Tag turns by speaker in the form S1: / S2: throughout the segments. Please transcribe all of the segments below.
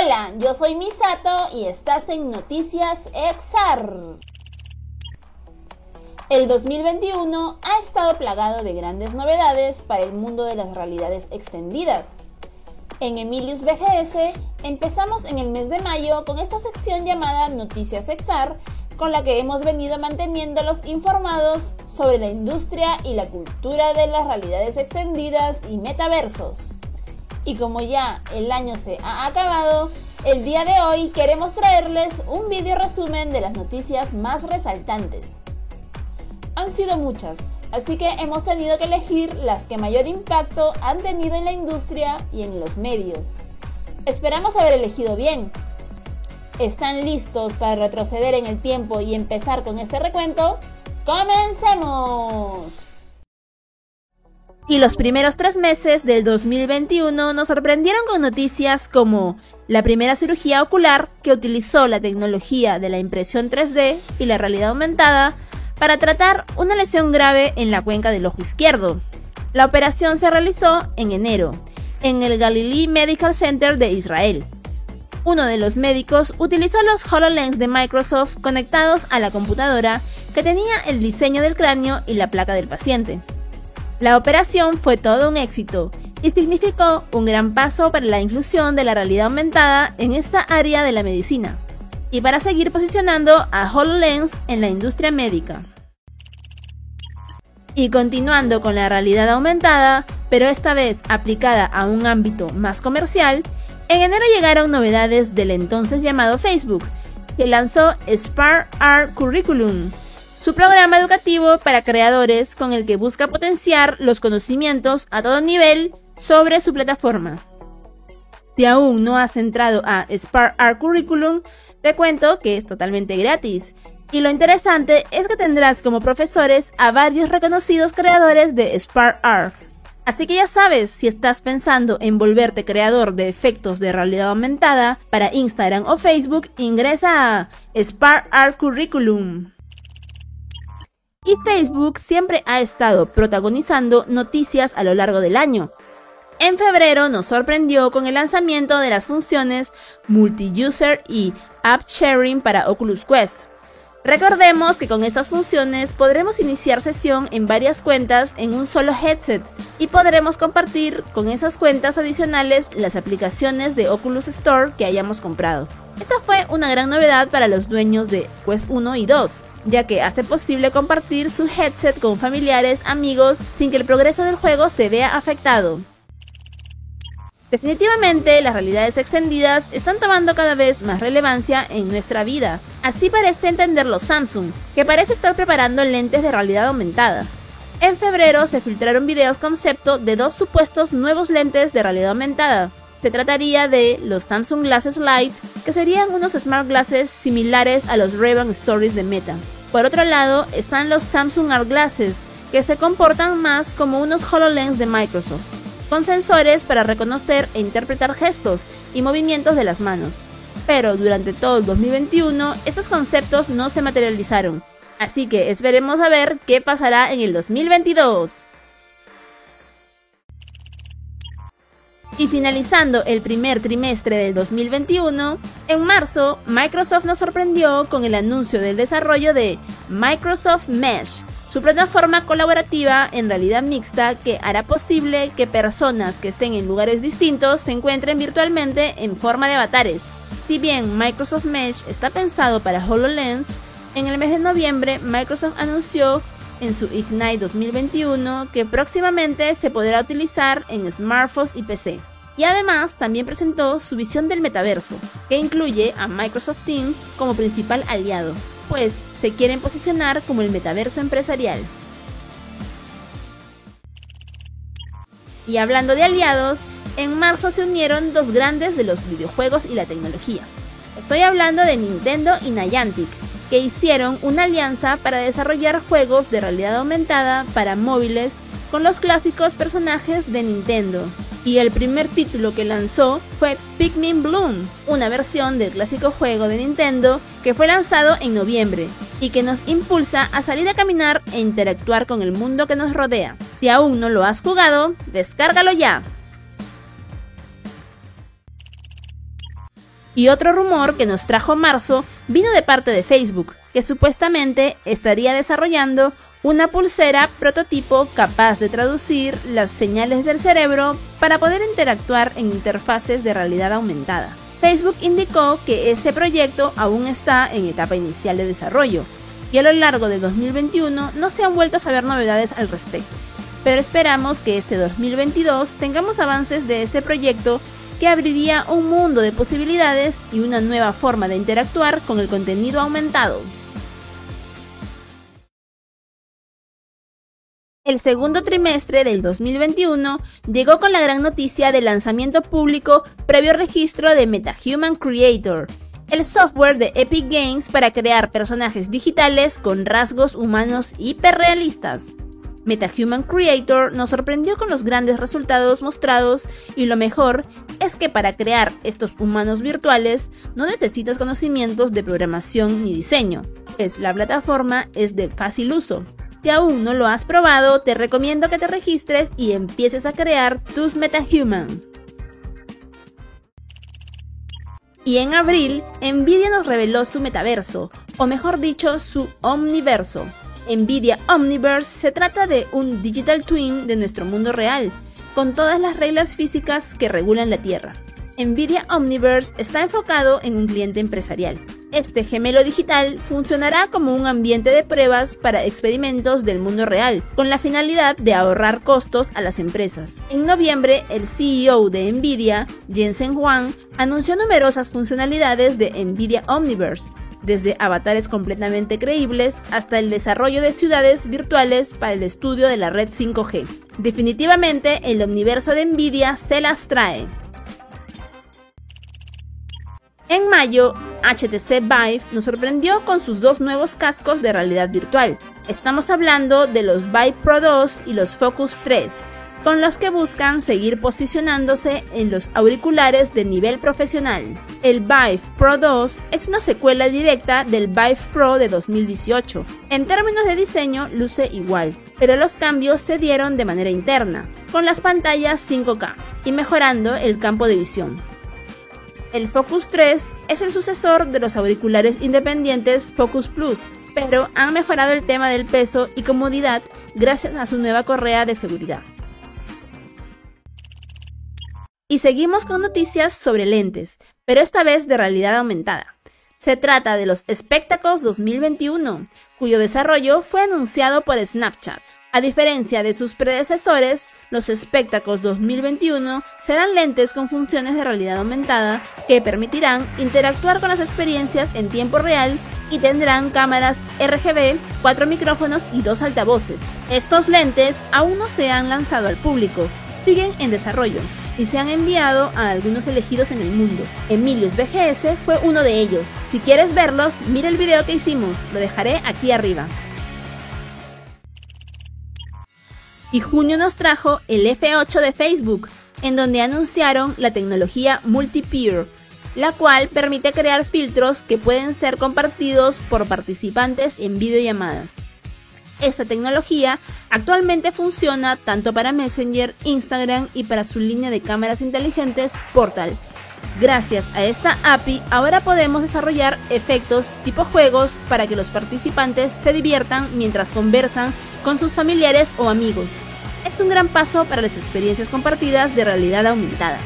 S1: Hola, yo soy Misato y estás en Noticias Exar. El 2021 ha estado plagado de grandes novedades para el mundo de las realidades extendidas. En Emilius BGS empezamos en el mes de mayo con esta sección llamada Noticias Exar, con la que hemos venido manteniéndolos informados sobre la industria y la cultura de las realidades extendidas y metaversos. Y como ya el año se ha acabado, el día de hoy queremos traerles un video resumen de las noticias más resaltantes. Han sido muchas, así que hemos tenido que elegir las que mayor impacto han tenido en la industria y en los medios. Esperamos haber elegido bien. ¿Están listos para retroceder en el tiempo y empezar con este recuento? ¡Comencemos! Y los primeros tres meses del 2021 nos sorprendieron con noticias como la primera cirugía ocular que utilizó la tecnología de la impresión 3D y la realidad aumentada para tratar una lesión grave en la cuenca del ojo izquierdo. La operación se realizó en enero, en el Galilee Medical Center de Israel. Uno de los médicos utilizó los HoloLens de Microsoft conectados a la computadora que tenía el diseño del cráneo y la placa del paciente. La operación fue todo un éxito y significó un gran paso para la inclusión de la realidad aumentada en esta área de la medicina y para seguir posicionando a HoloLens en la industria médica. Y continuando con la realidad aumentada, pero esta vez aplicada a un ámbito más comercial, en enero llegaron novedades del entonces llamado Facebook, que lanzó Spark Art Curriculum, su programa educativo para creadores con el que busca potenciar los conocimientos a todo nivel sobre su plataforma. Si aún no has entrado a Spark Art Curriculum, te cuento que es totalmente gratis. Y lo interesante es que tendrás como profesores a varios reconocidos creadores de Spark Art. Así que ya sabes, si estás pensando en volverte creador de efectos de realidad aumentada para Instagram o Facebook, ingresa a Spark Art Curriculum y Facebook siempre ha estado protagonizando noticias a lo largo del año. En febrero nos sorprendió con el lanzamiento de las funciones Multi-User y App Sharing para Oculus Quest. Recordemos que con estas funciones podremos iniciar sesión en varias cuentas en un solo headset y podremos compartir con esas cuentas adicionales las aplicaciones de Oculus Store que hayamos comprado. Esta fue una gran novedad para los dueños de Quest 1 y 2, ya que hace posible compartir su headset con familiares, amigos, sin que el progreso del juego se vea afectado. Definitivamente las realidades extendidas están tomando cada vez más relevancia en nuestra vida. Así parece entenderlo Samsung, que parece estar preparando lentes de realidad aumentada. En febrero se filtraron videos concepto de dos supuestos nuevos lentes de realidad aumentada. Se trataría de los Samsung Glasses Lite, que serían unos smart glasses similares a los Ray-Ban Stories de Meta. Por otro lado, están los Samsung Art Glasses, que se comportan más como unos HoloLens de Microsoft, con sensores para reconocer e interpretar gestos y movimientos de las manos. Pero durante todo el 2021 estos conceptos no se materializaron, así que esperemos a ver qué pasará en el 2022. Y finalizando el primer trimestre del 2021, en marzo, Microsoft nos sorprendió con el anuncio del desarrollo de Microsoft Mesh, su plataforma colaborativa en realidad mixta que hará posible que personas que estén en lugares distintos se encuentren virtualmente en forma de avatares. Si bien Microsoft Mesh está pensado para HoloLens, en el mes de noviembre Microsoft anunció en su Ignite 2021 que próximamente se podrá utilizar en smartphones y PC. Y además también presentó su visión del metaverso, que incluye a Microsoft Teams como principal aliado, pues se quieren posicionar como el metaverso empresarial. Y hablando de aliados, en marzo se unieron dos grandes de los videojuegos y la tecnología. Estoy hablando de Nintendo y Niantic, que hicieron una alianza para desarrollar juegos de realidad aumentada para móviles con los clásicos personajes de Nintendo. Y el primer título que lanzó fue Pikmin Bloom, una versión del clásico juego de Nintendo que fue lanzado en noviembre y que nos impulsa a salir a caminar e interactuar con el mundo que nos rodea. Si aún no lo has jugado, descárgalo ya. Y otro rumor que nos trajo marzo vino de parte de Facebook, que supuestamente estaría desarrollando una pulsera prototipo capaz de traducir las señales del cerebro para poder interactuar en interfaces de realidad aumentada. Facebook indicó que ese proyecto aún está en etapa inicial de desarrollo y a lo largo del 2021 no se han vuelto a saber novedades al respecto. Pero esperamos que este 2022 tengamos avances de este proyecto que abriría un mundo de posibilidades y una nueva forma de interactuar con el contenido aumentado. El segundo trimestre del 2021 llegó con la gran noticia del lanzamiento público previo registro de MetaHuman Creator, el software de Epic Games para crear personajes digitales con rasgos humanos hiperrealistas. MetaHuman Creator nos sorprendió con los grandes resultados mostrados y lo mejor es que para crear estos humanos virtuales no necesitas conocimientos de programación ni diseño, pues la plataforma es de fácil uso. Si aún no lo has probado, te recomiendo que te registres y empieces a crear tus MetaHuman. Y en abril, Nvidia nos reveló su metaverso, o mejor dicho, su omniverso. Nvidia Omniverse se trata de un digital twin de nuestro mundo real, con todas las reglas físicas que regulan la Tierra. Nvidia Omniverse está enfocado en un cliente empresarial. Este gemelo digital funcionará como un ambiente de pruebas para experimentos del mundo real, con la finalidad de ahorrar costos a las empresas. En noviembre, el CEO de Nvidia, Jensen Huang, anunció numerosas funcionalidades de Nvidia Omniverse, desde avatares completamente creíbles hasta el desarrollo de ciudades virtuales para el estudio de la red 5G. Definitivamente, el omniverso de Nvidia se las trae. En mayo, HTC Vive nos sorprendió con sus dos nuevos cascos de realidad virtual. Estamos hablando de los Vive Pro 2 y los Focus 3, con los que buscan seguir posicionándose en los auriculares de nivel profesional. El Vive Pro 2 es una secuela directa del Vive Pro de 2018. En términos de diseño luce igual, pero los cambios se dieron de manera interna, con las pantallas 5K y mejorando el campo de visión. El Focus 3 es el sucesor de los auriculares independientes Focus Plus, pero han mejorado el tema del peso y comodidad gracias a su nueva correa de seguridad. Y seguimos con noticias sobre lentes, pero esta vez de realidad aumentada. Se trata de los Spectacles 2021, cuyo desarrollo fue anunciado por Snapchat, a diferencia de sus predecesores, los Spectacles 2021 serán lentes con funciones de realidad aumentada que permitirán interactuar con las experiencias en tiempo real y tendrán cámaras RGB, cuatro micrófonos y dos altavoces. Estos lentes aún no se han lanzado al público, siguen en desarrollo y se han enviado a algunos elegidos en el mundo. Emilius BGS fue uno de ellos. Si quieres verlos, mira el video que hicimos, lo dejaré aquí arriba. y junio nos trajo el F8 de Facebook, en donde anunciaron la tecnología Multipeer, la cual permite crear filtros que pueden ser compartidos por participantes en videollamadas. Esta tecnología actualmente funciona tanto para Messenger, Instagram y para su línea de cámaras inteligentes Portal. Gracias a esta API ahora podemos desarrollar efectos tipo juegos para que los participantes se diviertan mientras conversan con sus familiares o amigos. Es un gran paso para las experiencias compartidas de realidad aumentada.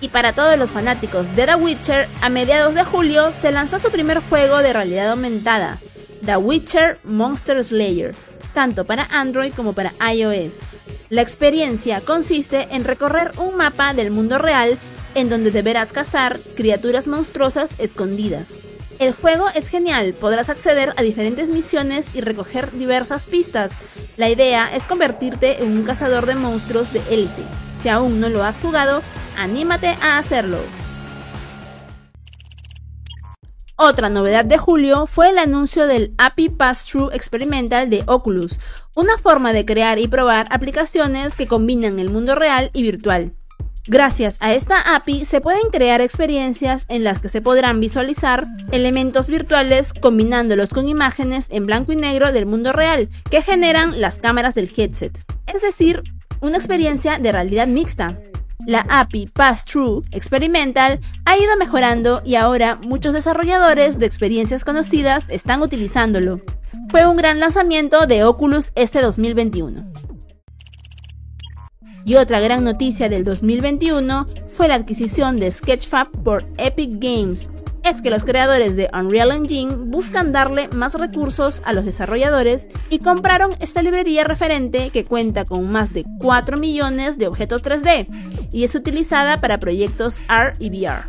S1: Y para todos los fanáticos de The Witcher, a mediados de julio se lanzó su primer juego de realidad aumentada, The Witcher Monster Slayer, tanto para Android como para iOS. La experiencia consiste en recorrer un mapa del mundo real en donde deberás cazar criaturas monstruosas escondidas. El juego es genial, podrás acceder a diferentes misiones y recoger diversas pistas. La idea es convertirte en un cazador de monstruos de élite. Si aún no lo has jugado, anímate a hacerlo. Otra novedad de julio fue el anuncio del API Pass-Through Experimental de Oculus, una forma de crear y probar aplicaciones que combinan el mundo real y virtual. Gracias a esta API se pueden crear experiencias en las que se podrán visualizar elementos virtuales combinándolos con imágenes en blanco y negro del mundo real que generan las cámaras del headset. Es decir, una experiencia de realidad mixta. La API Pass-Through Experimental ha ido mejorando y ahora muchos desarrolladores de experiencias conocidas están utilizándolo. Fue un gran lanzamiento de Oculus este 2021. Y otra gran noticia del 2021 fue la adquisición de Sketchfab por Epic Games. Es que los creadores de Unreal Engine buscan darle más recursos a los desarrolladores y compraron esta librería referente que cuenta con más de 4 millones de objetos 3D y es utilizada para proyectos AR y VR.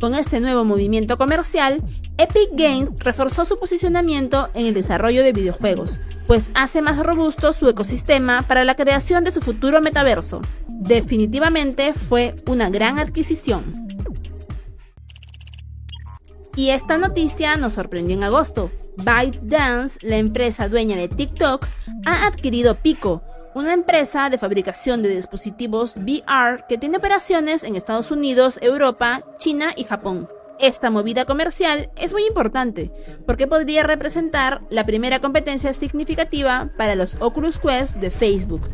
S1: Con este nuevo movimiento comercial, Epic Games reforzó su posicionamiento en el desarrollo de videojuegos, pues hace más robusto su ecosistema para la creación de su futuro metaverso. Definitivamente fue una gran adquisición. Y esta noticia nos sorprendió en agosto. ByteDance, la empresa dueña de TikTok, ha adquirido Pico, una empresa de fabricación de dispositivos VR que tiene operaciones en Estados Unidos, Europa, China y Japón. Esta movida comercial es muy importante porque podría representar la primera competencia significativa para los Oculus Quest de Facebook.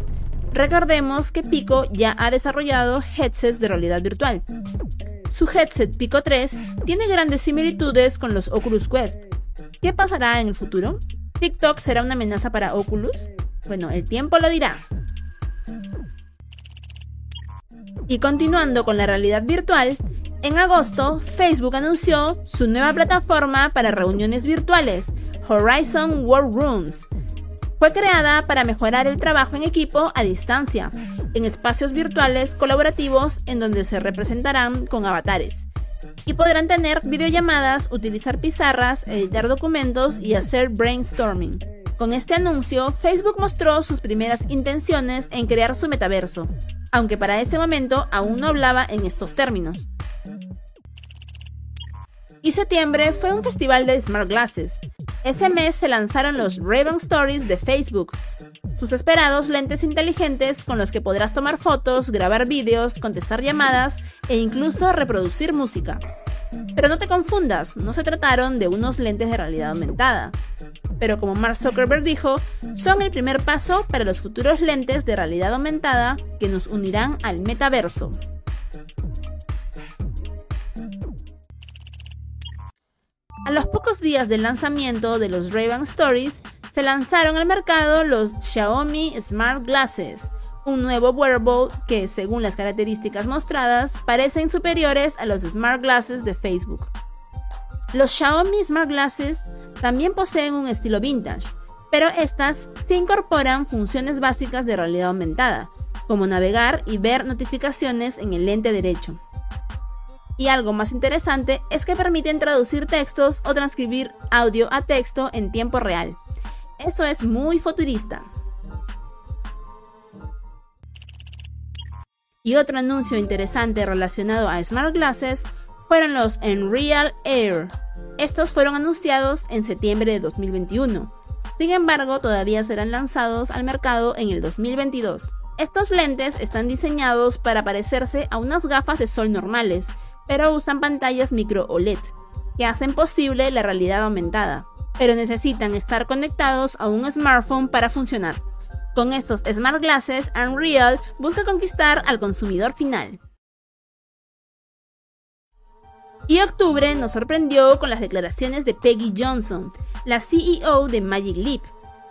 S1: Recordemos que Pico ya ha desarrollado headsets de realidad virtual. Su headset Pico 3 tiene grandes similitudes con los Oculus Quest. ¿Qué pasará en el futuro? ¿TikTok será una amenaza para Oculus? Bueno, el tiempo lo dirá. Y continuando con la realidad virtual, en agosto, Facebook anunció su nueva plataforma para reuniones virtuales, Horizon Workrooms. Fue creada para mejorar el trabajo en equipo a distancia, en espacios virtuales colaborativos en donde se representarán con avatares. Y podrán tener videollamadas, utilizar pizarras, editar documentos y hacer brainstorming. Con este anuncio, Facebook mostró sus primeras intenciones en crear su metaverso, aunque para ese momento aún no hablaba en estos términos. Y septiembre fue un festival de Smart Glasses. Ese mes se lanzaron los Raven Stories de Facebook, sus esperados lentes inteligentes con los que podrás tomar fotos, grabar vídeos, contestar llamadas e incluso reproducir música. Pero no te confundas, no se trataron de unos lentes de realidad aumentada. Pero como Mark Zuckerberg dijo, son el primer paso para los futuros lentes de realidad aumentada que nos unirán al metaverso. A los pocos días del lanzamiento de los ray Stories, se lanzaron al mercado los Xiaomi Smart Glasses, un nuevo wearable que, según las características mostradas, parecen superiores a los Smart Glasses de Facebook. Los Xiaomi Smart Glasses también poseen un estilo vintage, pero estas se incorporan funciones básicas de realidad aumentada, como navegar y ver notificaciones en el lente derecho. Y algo más interesante es que permiten traducir textos o transcribir audio a texto en tiempo real. Eso es muy futurista. Y otro anuncio interesante relacionado a Smart Glasses fueron los Enreal Air. Estos fueron anunciados en septiembre de 2021. Sin embargo, todavía serán lanzados al mercado en el 2022. Estos lentes están diseñados para parecerse a unas gafas de sol normales, pero usan pantallas micro OLED, que hacen posible la realidad aumentada, pero necesitan estar conectados a un smartphone para funcionar. Con estos Smart Glasses, Unreal busca conquistar al consumidor final. Y octubre nos sorprendió con las declaraciones de Peggy Johnson, la CEO de Magic Leap,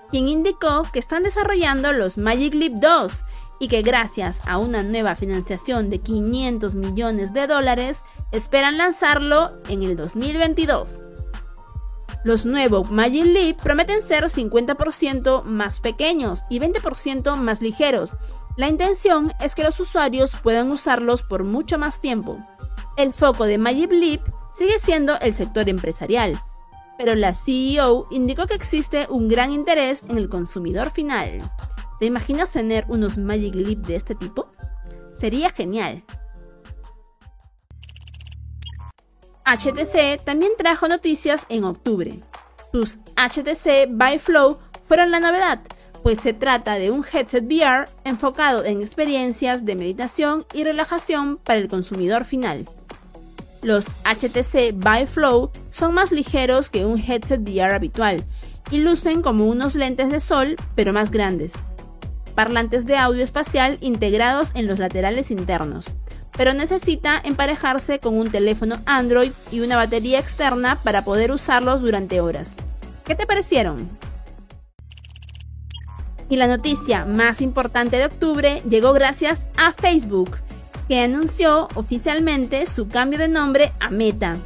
S1: quien indicó que están desarrollando los Magic Leap 2 y que gracias a una nueva financiación de 500 millones de dólares esperan lanzarlo en el 2022. Los nuevos Magic Leap prometen ser 50% más pequeños y 20% más ligeros. La intención es que los usuarios puedan usarlos por mucho más tiempo. El foco de Magic Leap sigue siendo el sector empresarial, pero la CEO indicó que existe un gran interés en el consumidor final. ¿Te imaginas tener unos Magic Leap de este tipo? Sería genial. HTC también trajo noticias en octubre. Sus HTC By Flow fueron la novedad, pues se trata de un headset VR enfocado en experiencias de meditación y relajación para el consumidor final. Los HTC By Flow son más ligeros que un headset VR habitual y lucen como unos lentes de sol pero más grandes parlantes de audio espacial integrados en los laterales internos. Pero necesita emparejarse con un teléfono Android y una batería externa para poder usarlos durante horas. ¿Qué te parecieron? Y la noticia más importante de octubre llegó gracias a Facebook, que anunció oficialmente su cambio de nombre a Meta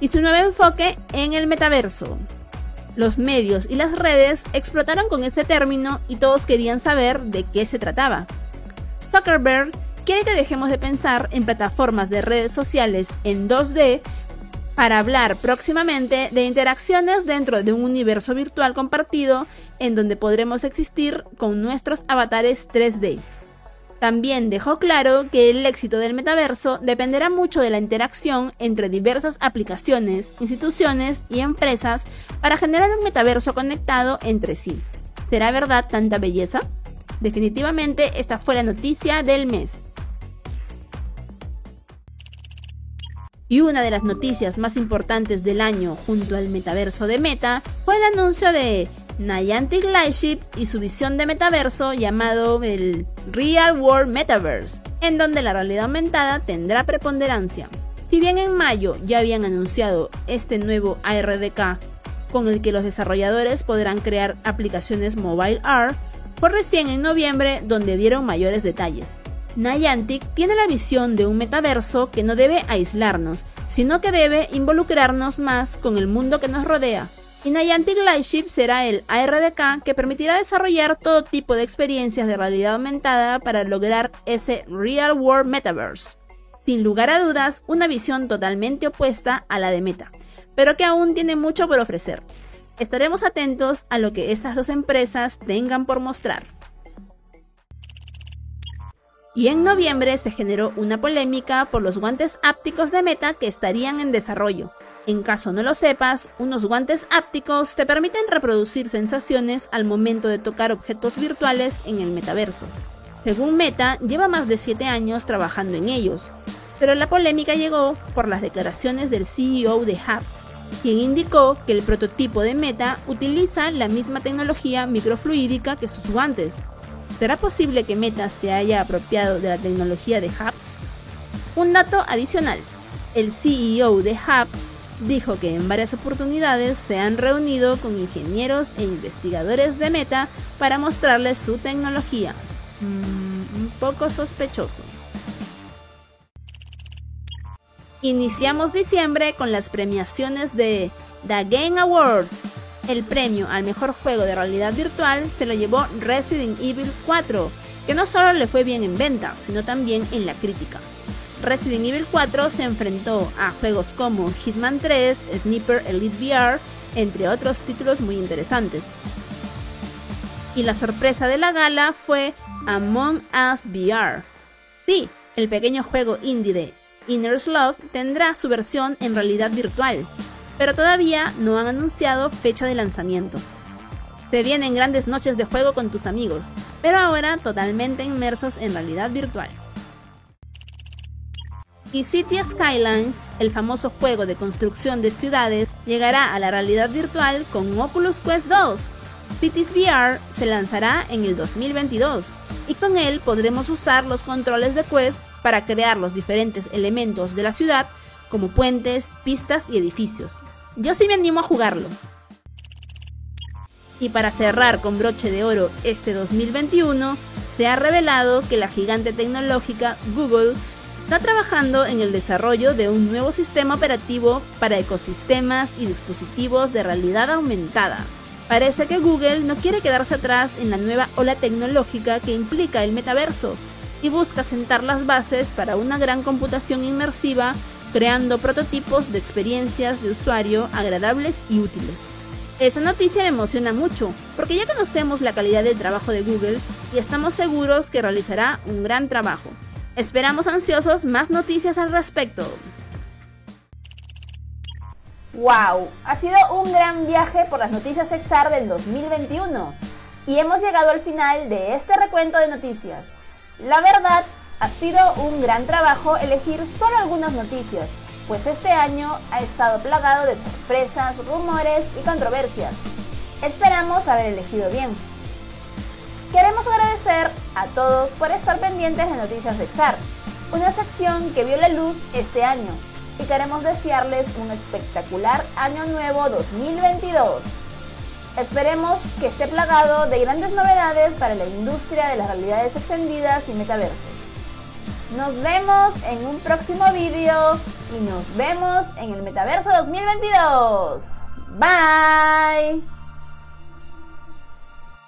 S1: y su nuevo enfoque en el metaverso. Los medios y las redes explotaron con este término y todos querían saber de qué se trataba. Zuckerberg quiere que dejemos de pensar en plataformas de redes sociales en 2D para hablar próximamente de interacciones dentro de un universo virtual compartido en donde podremos existir con nuestros avatares 3D. También dejó claro que el éxito del metaverso dependerá mucho de la interacción entre diversas aplicaciones, instituciones y empresas para generar un metaverso conectado entre sí. ¿Será verdad tanta belleza? Definitivamente esta fue la noticia del mes. Y una de las noticias más importantes del año junto al metaverso de Meta fue el anuncio de Niantic Lightship y su visión de metaverso llamado el Real World Metaverse, en donde la realidad aumentada tendrá preponderancia. Si bien en mayo ya habían anunciado este nuevo ARDK con el que los desarrolladores podrán crear aplicaciones mobile art, fue recién en noviembre donde dieron mayores detalles. Niantic tiene la visión de un metaverso que no debe aislarnos, sino que debe involucrarnos más con el mundo que nos rodea. Y Niantic Lightship será el ARDK que permitirá desarrollar todo tipo de experiencias de realidad aumentada para lograr ese Real World Metaverse. Sin lugar a dudas, una visión totalmente opuesta a la de Meta, pero que aún tiene mucho por ofrecer. Estaremos atentos a lo que estas dos empresas tengan por mostrar. Y en noviembre se generó una polémica por los guantes ápticos de Meta que estarían en desarrollo. En caso no lo sepas, unos guantes ápticos te permiten reproducir sensaciones al momento de tocar objetos virtuales en el metaverso. Según Meta, lleva más de 7 años trabajando en ellos, pero la polémica llegó por las declaraciones del CEO de Hubs, quien indicó que el prototipo de Meta utiliza la misma tecnología microfluídica que sus guantes, ¿Será posible que Meta se haya apropiado de la tecnología de Hubs? Un dato adicional. El CEO de Hubs dijo que en varias oportunidades se han reunido con ingenieros e investigadores de Meta para mostrarles su tecnología. Mm, un poco sospechoso. Iniciamos diciembre con las premiaciones de The Game Awards, el premio al mejor juego de realidad virtual se lo llevó Resident Evil 4, que no solo le fue bien en ventas, sino también en la crítica. Resident Evil 4 se enfrentó a juegos como Hitman 3, Sniper Elite VR, entre otros títulos muy interesantes. Y la sorpresa de la gala fue Among Us VR. Sí, el pequeño juego indie de Inner Love tendrá su versión en realidad virtual, pero todavía no han anunciado fecha de lanzamiento. Se vienen grandes noches de juego con tus amigos, pero ahora totalmente inmersos en realidad virtual. Y City Skylines, el famoso juego de construcción de ciudades, llegará a la realidad virtual con Oculus Quest 2. Cities VR se lanzará en el 2022 y con él podremos usar los controles de Quest para crear los diferentes elementos de la ciudad como puentes, pistas y edificios. Yo sí me animo a jugarlo. Y para cerrar con broche de oro este 2021, se ha revelado que la gigante tecnológica Google está trabajando en el desarrollo de un nuevo sistema operativo para ecosistemas y dispositivos de realidad aumentada. Parece que Google no quiere quedarse atrás en la nueva ola tecnológica que implica el metaverso y busca sentar las bases para una gran computación inmersiva creando prototipos de experiencias de usuario agradables y útiles. Esa noticia me emociona mucho, porque ya conocemos la calidad del trabajo de Google y estamos seguros que realizará un gran trabajo. Esperamos ansiosos más noticias al respecto. ¡Wow! Ha sido un gran viaje por las noticias EXAR del 2021 y hemos llegado al final de este recuento de noticias. La verdad ha sido un gran trabajo elegir solo algunas noticias, pues este año ha estado plagado de sorpresas, rumores y controversias. Esperamos haber elegido bien. Queremos agradecer a todos por estar pendientes de Noticias Exar, una sección que vio la luz este año, y queremos desearles un espectacular Año Nuevo 2022. Esperemos que esté plagado de grandes novedades para la industria de las realidades extendidas y metaversos. Nos vemos en un próximo vídeo y nos vemos en el Metaverso 2022. Bye.